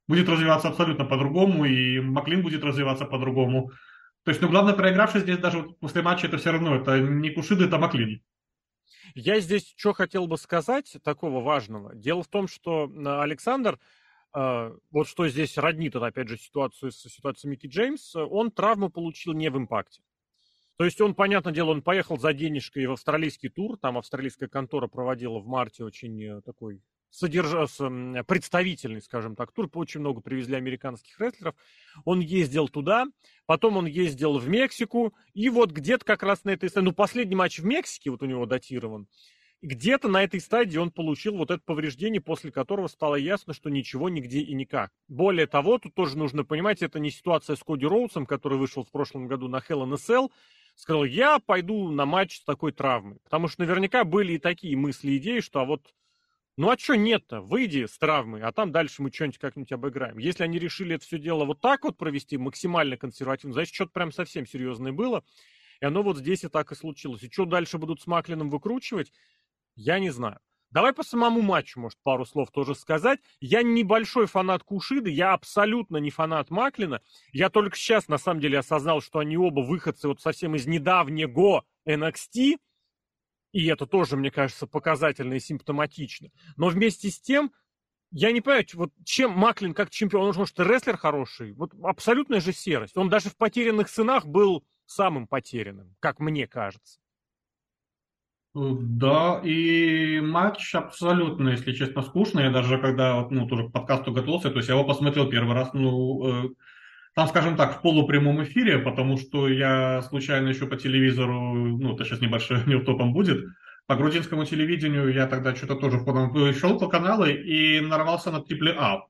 будет развиваться абсолютно по-другому, и Маклин будет развиваться по-другому. То есть, ну, главное, проигравший здесь даже после матча, это все равно, это не Кушида, это Маклин. Я здесь что хотел бы сказать такого важного. Дело в том, что Александр а, вот что здесь роднит, опять же, ситуацию с ситуацией Микки Джеймс, он травму получил не в импакте. То есть он, понятное дело, он поехал за денежкой в австралийский тур, там австралийская контора проводила в марте очень э, такой содержа... представительный, скажем так, тур, очень много привезли американских рестлеров. Он ездил туда, потом он ездил в Мексику, и вот где-то как раз на этой ну, последний матч в Мексике, вот у него датирован, где-то на этой стадии он получил вот это повреждение, после которого стало ясно, что ничего, нигде и никак. Более того, тут тоже нужно понимать, это не ситуация с Коди Роудсом, который вышел в прошлом году на Hell in a Cell, сказал, я пойду на матч с такой травмой. Потому что наверняка были и такие мысли, идеи, что а вот ну а что нет-то? Выйди с травмой, а там дальше мы что-нибудь как-нибудь обыграем. Если они решили это все дело вот так вот провести, максимально консервативно, значит, что-то прям совсем серьезное было. И оно вот здесь и так и случилось. И что дальше будут с Маклином выкручивать, я не знаю. Давай по самому матчу, может, пару слов тоже сказать. Я небольшой фанат Кушиды, я абсолютно не фанат Маклина. Я только сейчас, на самом деле, осознал, что они оба выходцы вот совсем из недавнего NXT. И это тоже, мне кажется, показательно и симптоматично. Но вместе с тем, я не понимаю, вот чем Маклин как чемпион, он может, рестлер хороший. Вот абсолютная же серость. Он даже в «Потерянных сынах» был самым потерянным, как мне кажется. Да, и матч абсолютно, если честно, скучный. Я даже когда ну, тоже к подкасту готовился, то есть я его посмотрел первый раз, ну, э, там, скажем так, в полупрямом эфире, потому что я случайно еще по телевизору, ну, это сейчас небольшой неутопом будет, по грузинскому телевидению я тогда что-то тоже входом шел по каналы и нарвался на трипле А.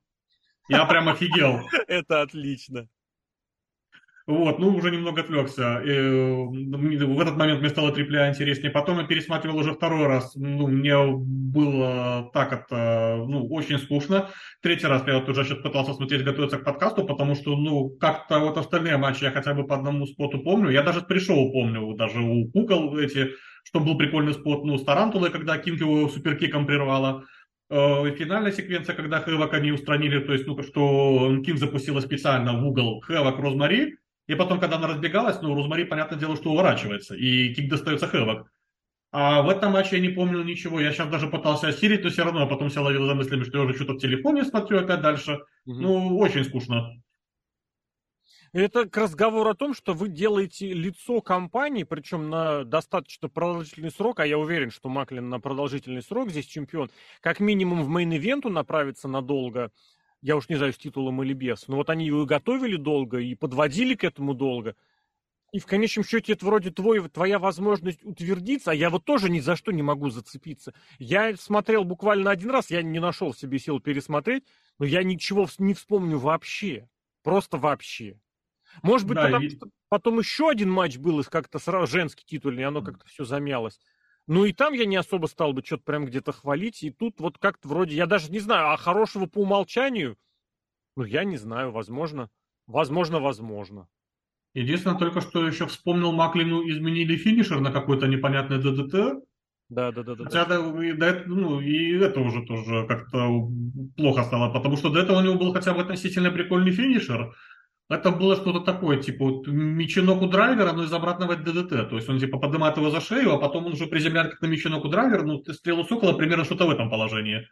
Я прям офигел. Это отлично. Вот, ну, уже немного отвлекся. В этот момент мне стало трипля интереснее. Потом я пересматривал уже второй раз. Ну, мне было так это, ну, очень скучно. Третий раз я вот уже сейчас пытался смотреть, готовиться к подкасту, потому что, ну, как-то вот остальные матчи я хотя бы по одному spot у помню. Я даже пришел помню, даже у кукол эти, что был прикольный spot, ну, с Тарантулой, когда Кинг его superkick ом прервала. Э, финальная секвенция, когда Хэвок они устранили, то есть, ну, что Кинг запустила специально в угол Хэвок Розмари, и потом, когда она разбегалась, ну, Розмари, понятное дело, что уворачивается, и kick достается Хэвок. А в этом матче я не помню ничего. Я сейчас даже пытался осилить, но все равно, а потом себя ловил за мыслями, что я уже что-то в телефоне смотрю опять дальше. Угу. Ну, очень скучно. Это к разговору о том, что вы делаете лицо компании, причем на достаточно продолжительный срок, а я уверен, что Маклин на продолжительный срок здесь чемпион, как минимум в мейн-ивенту направится надолго, я уж не знаю, с титулом или без, но вот они его и готовили долго, и подводили к этому долго. И в конечном счете это вроде твой, твоя возможность утвердиться, а я вот тоже ни за что не могу зацепиться. Я смотрел буквально один раз, я не нашел в себе сил пересмотреть, но я ничего не вспомню вообще. Просто вообще. Может быть, да, потому, и... что потом еще один матч был, как-то сразу женский титульный, и оно как-то все замялось. Ну и там я не особо стал бы что-то прям где-то хвалить. И тут вот как-то вроде, я даже не знаю, а хорошего по умолчанию, ну я не знаю, возможно. Возможно, возможно. Единственное, только что еще вспомнил, Маклину изменили финишер на какой-то непонятный ДДТ. Да, да, да, да. Хотя да. И, да, ну, и это уже тоже как-то плохо стало, потому что до этого у него был хотя бы относительно прикольный финишер, это было что-то такое, типа вот меченок у драйвера, но из обратного ДДТ. То есть он типа поднимает его за шею, а потом он уже приземляет как на меченок у драйвера, ну, стрелу сокола примерно что-то в этом положении.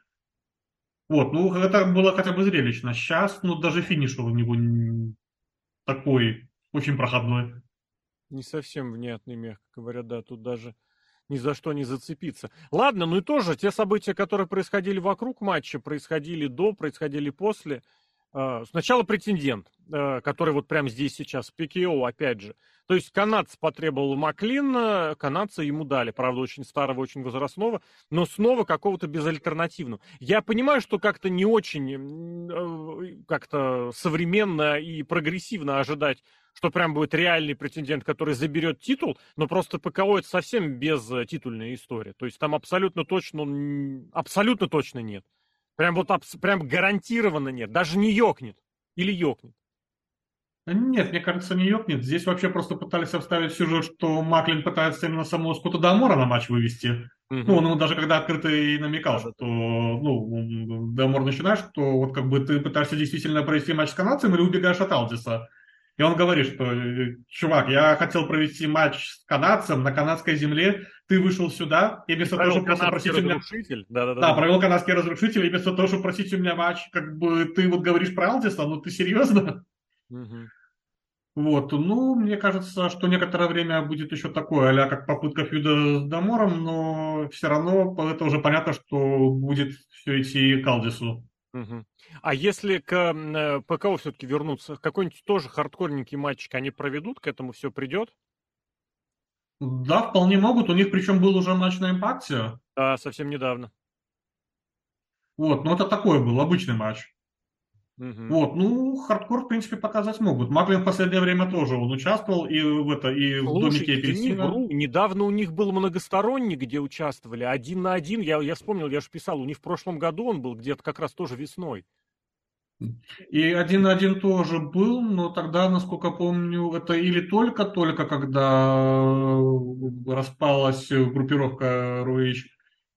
Вот, ну, это было хотя бы зрелищно. Сейчас, ну, даже финиш у него такой, очень проходной. Не совсем внятный, мягко говоря, да, тут даже ни за что не зацепиться. Ладно, ну и тоже те события, которые происходили вокруг матча, происходили до, происходили после – сначала претендент, э, который вот прямо здесь сейчас, ПКО, опять же. То есть канадцы потребовал Маклина, канадцы ему дали, правда, очень старого, очень возрастного, но снова какого-то безальтернативного. Я понимаю, что как-то не очень э, как-то современно и прогрессивно ожидать, что прям будет реальный претендент, который заберет титул, но просто ПКО это совсем без титульная история. То есть там абсолютно точно, абсолютно точно нет. Прям вот прям гарантированно нет. Даже не ёкнет. Или ёкнет. Нет, мне кажется, не ёкнет. Здесь вообще просто пытались обставить сюжет, что Маклин пытается именно самого Скотта Дамора на матч вывести. Угу. Ну, он ему даже когда открыто и намекал, что ну, Дамор начинаешь, что вот как бы ты пытаешься действительно провести матч с канадцем или убегаешь от Алдиса. И он говорит, что, чувак, я хотел провести матч с канадцем на канадской земле, ты вышел сюда, и вместо того, чтобы просто просить у меня... Да, да, да, да, провел канадский разрушитель, и вместо того, чтобы просить у меня матч, как бы ты вот говоришь про Алдиса, ну ты серьезно? Угу. Вот, ну, мне кажется, что некоторое время будет еще такое, а как попытка фьюда с Дамором, но все равно это уже понятно, что будет все идти к Алдису. Угу. А если к э, PCO все-таки вернуться, какой-нибудь тоже хардкорненький матчик они проведут, к этому все придет? Да, вполне могут. У них причем был уже матч на Impact. Да, совсем недавно. Вот, ну это такой был, обычный матч. Угу. Вот, ну, хардкор, в принципе, показать могут. Маклин в последнее время тоже он участвовал и в это, и в Слушайте, домике апельсина. Недавно у них был многосторонний, где участвовали, один на один. Я, я вспомнил, я же писал, у них в прошлом году он был где-то как раз тоже весной. И один на один тоже был, но тогда, насколько помню, это или только-только, когда распалась группировка Руич,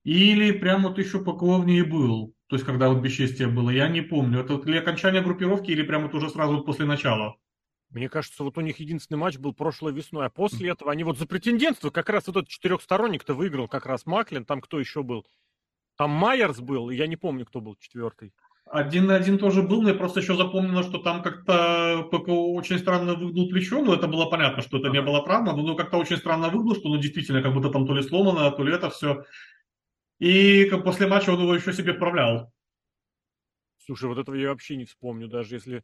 или прямо вот еще поклоннее был. То есть, когда вот бесчестие было, я не помню. Это ли окончание группировки или прямо вот уже сразу после начала? Мне кажется, вот у них единственный матч был прошлой весной, а после этого они вот за претендентство как раз вот этот четырехсторонник-то выиграл как раз Маклин, там кто еще был? Там Майерс был, я не помню, кто был четвертый. Один на один тоже был, но я просто еще запомнил, что там как-то ПКО очень странно выгнул плечо, но это было понятно, что это не было травма, но ну, как-то очень странно выгнул, что ну действительно как будто там то ли сломано, то ли это все. И после матча он его еще себе вправлял. Слушай, вот этого я вообще не вспомню, даже если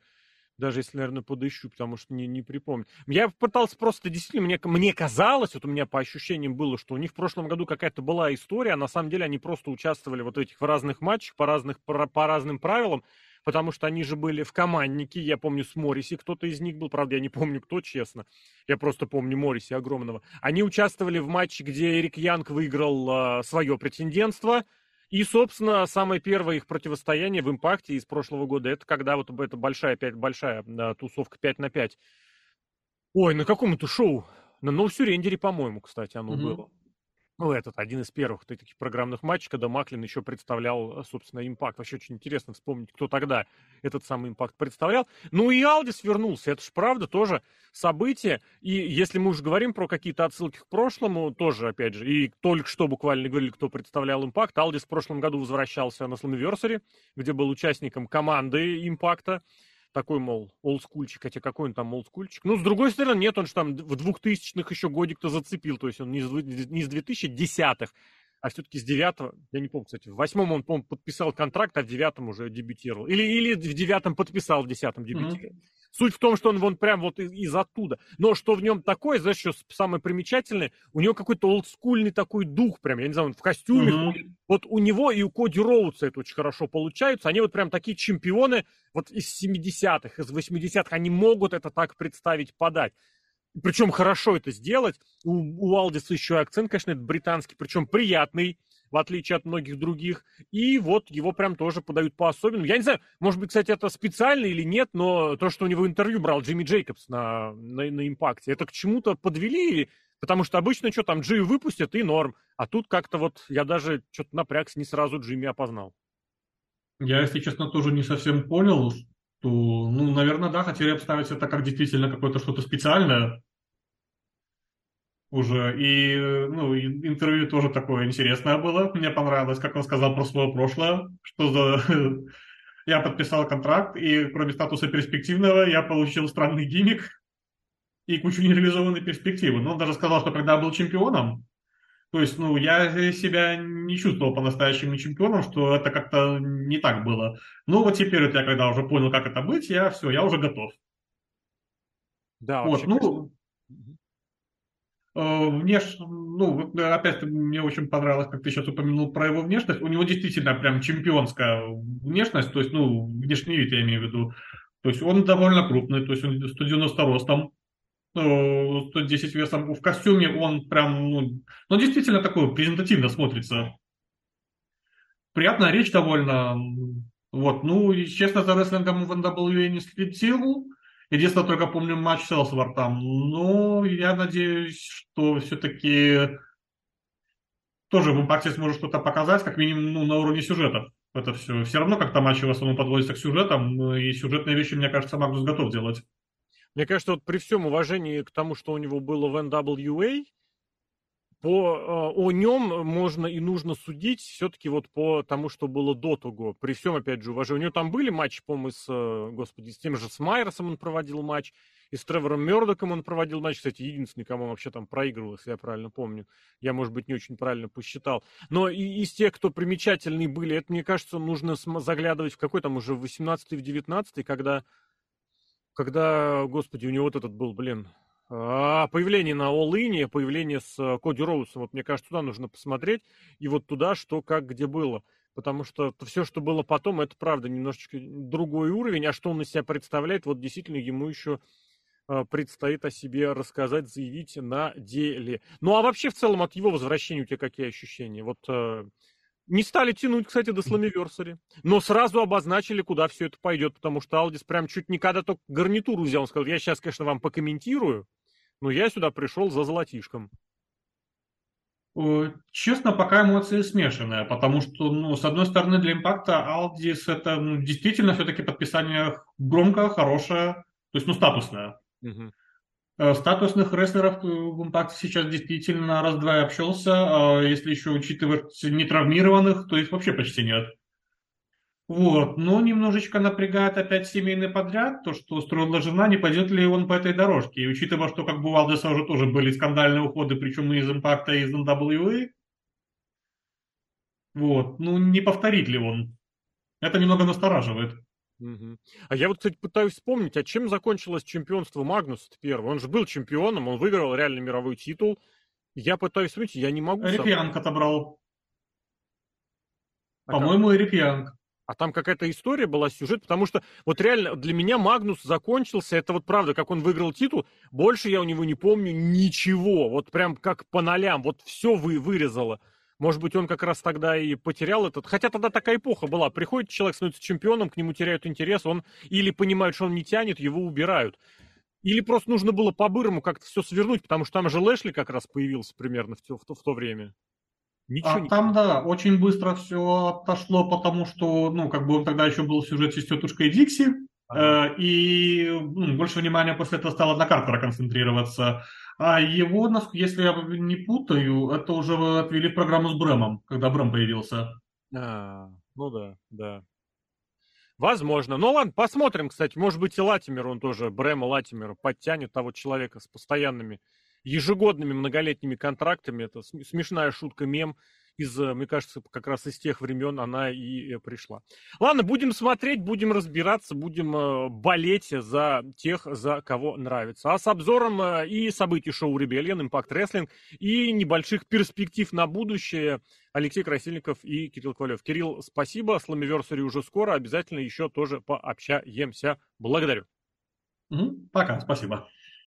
Даже если, наверное, подыщу, потому что не, не припомню. Я пытался просто, действительно, мне, мне казалось, вот у меня по ощущениям было, что у них в прошлом году какая-то была история, а на самом деле они просто участвовали вот в этих разных матчах по, разных, по, по разным правилам, потому что они же были в команднике, я помню, с Морриси кто-то из них был, правда, я не помню, кто, честно, я просто помню Морриси огромного. Они участвовали в матче, где Эрик Янг выиграл э, свое претендентство, и, собственно, самое первое их противостояние в импакте из прошлого года, это когда вот эта большая, опять большая да, тусовка 5 на 5. Ой, на каком это шоу? На Ноусюрендере, по-моему, кстати, оно mm-hmm. было ну, этот один из первых таких программных матчей, когда Маклин еще представлял, собственно, импакт. Вообще очень интересно вспомнить, кто тогда этот самый импакт представлял. Ну и Алдис вернулся, это же правда тоже событие. И если мы уже говорим про какие-то отсылки к прошлому, тоже, опять же, и только что буквально говорили, кто представлял импакт, Алдис в прошлом году возвращался на Slammiversary, где был участником команды импакта такой, мол, олдскульчик, хотя какой он там олдскульчик. Ну, с другой стороны, нет, он же там в двухтысячных еще годик-то зацепил, то есть он не с, не с 2010-х, а все-таки с девятого, я не помню, кстати, в восьмом он, по подписал контракт, а в девятом уже дебютировал. Или, или в девятом подписал, в десятом дебютировал. Mm-hmm. Суть в том, что он вон прям вот из, из оттуда. Но что в нем такое, знаешь, что самое примечательное, у него какой-то олдскульный такой дух прям, я не знаю, он в костюме. Mm-hmm. Вот у него и у Коди Роудса это очень хорошо получается. Они вот прям такие чемпионы вот из 70-х, из 80-х. Они могут это так представить, подать. Причем хорошо это сделать. У, у Алдиса еще акцент, конечно, это британский, причем приятный в отличие от многих других. И вот его прям тоже подают по-особенному. Я не знаю, может быть, кстати, это специально или нет, но то, что у него интервью брал Джимми Джейкобс на, на, на импакте, это к чему-то подвели? Потому что обычно что там, Джи выпустят и норм. А тут как-то вот я даже что-то напрягся, не сразу Джимми опознал. Я, если честно, тоже не совсем понял, что, ну, наверное, да, хотели обставить это как действительно какое-то что-то специальное, уже. И ну, интервью тоже такое интересное было. Мне понравилось, как он сказал про свое прошлое, что за... Я подписал контракт, и кроме статуса перспективного я получил странный гиммик и кучу нереализованной перспективы. Но он даже сказал, что когда был чемпионом, то есть, ну, я себя не чувствовал по-настоящему чемпионом, что это как-то не так было. Ну, вот теперь вот я когда уже понял, как это быть, я все, я уже готов. Да, вот, ну, Э, внеш... ну, опять мне очень понравилось, как ты сейчас упомянул про его внешность. У него действительно прям чемпионская внешность, то есть, ну, внешний вид я имею в виду. То есть он довольно крупный, то есть он 190 ростом, 110 весом. В костюме он прям, ну, ну действительно такой презентативно смотрится. Приятная речь довольно. Вот, ну, честно, за рестлингом в NWA не следил, Единственное, только помню матч с Элсвортом. Ну, я надеюсь, что все-таки тоже в импакте сможет что-то показать, как минимум ну, на уровне сюжетов. Это все. Все равно как-то матчи в основном подводятся к сюжетам, и сюжетные вещи, мне кажется, Магнус готов делать. Мне кажется, вот при всем уважении к тому, что у него было в NWA, по, э, о нем можно и нужно судить все-таки вот по тому, что было до того. При всем, опять же, уважении. У него там были матчи, по-моему, с, э, господи, с тем же с Майерсом он проводил матч, и с Тревором Мердоком он проводил матч. Кстати, единственный, кому он вообще там проигрывал, если я правильно помню. Я, может быть, не очень правильно посчитал. Но и из тех, кто примечательные были, это, мне кажется, нужно заглядывать в какой там уже в 18 в 19 когда, когда, господи, у него вот этот был, блин, а, появление на All появление с э, Коди Роусом, вот мне кажется, туда нужно посмотреть, и вот туда, что, как, где было. Потому что все, что было потом, это правда немножечко другой уровень, а что он из себя представляет, вот действительно ему еще э, предстоит о себе рассказать, заявить на деле. Ну а вообще в целом от его возвращения у тебя какие ощущения? Вот э, не стали тянуть, кстати, до Slammiversary, но сразу обозначили, куда все это пойдет, потому что Алдис прям чуть не когда только гарнитуру взял, он сказал, я сейчас, конечно, вам покомментирую, но я сюда пришел за золотишком. Честно, пока эмоции смешанные, потому что, ну, с одной стороны, для импакта Алдис это ну, действительно все-таки подписание громкое, хорошее, то есть, ну, статусное. Угу. Статусных рестлеров в импакте сейчас действительно раз-два общался, а если еще учитывать нетравмированных, то их вообще почти нет. Вот, но немножечко напрягает опять семейный подряд, то, что устроила жена, не пойдет ли он по этой дорожке. И учитывая, что как бы у Алдеса уже тоже были скандальные уходы, причем и из импакта, и из NWA, вот, ну не повторит ли он? Это немного настораживает. Угу. А я вот, кстати, пытаюсь вспомнить, а чем закончилось чемпионство Магнуса первого? Он же был чемпионом, он выиграл реальный мировой титул. Я пытаюсь вспомнить, я не могу... Янг отобрал. А По-моему, Эрик Янг. А там какая-то история была, сюжет, потому что вот реально для меня Магнус закончился, это вот правда, как он выиграл титул, больше я у него не помню ничего, вот прям как по нолям, вот все вы, вырезало. Может быть, он как раз тогда и потерял этот... Хотя тогда такая эпоха была. Приходит человек, становится чемпионом, к нему теряют интерес, он или понимают, что он не тянет, его убирают. Или просто нужно было по-бырому как-то все свернуть, потому что там же Лэшли как раз появился примерно в, в, в то время. Ничего а не... там, да, очень быстро все отошло, потому что, ну, как бы он тогда еще был в сюжете с тетушкой Дикси, ага. э, и ну, больше внимания после этого стало на Картера концентрироваться. А его, если я не путаю, это уже отвели в программу с Брэмом, когда Брэм появился. А, ну да, да. Возможно. Ну ладно, посмотрим, кстати. Может быть и Латимер, он тоже, Брэма Латимера, подтянет того человека с постоянными ежегодными многолетними контрактами. Это смешная шутка, мем из, э, мне кажется, как раз из тех времен она и э, пришла. Ладно, будем смотреть, будем разбираться, будем э, болеть за тех, за кого нравится. А с обзором и событий шоу Rebellion, Impact Wrestling и небольших перспектив на будущее Алексей Красильников и Кирилл Ковалев. Кирилл, спасибо, Сламиверсари уже скоро, обязательно еще тоже пообщаемся. Благодарю. Пока, спасибо.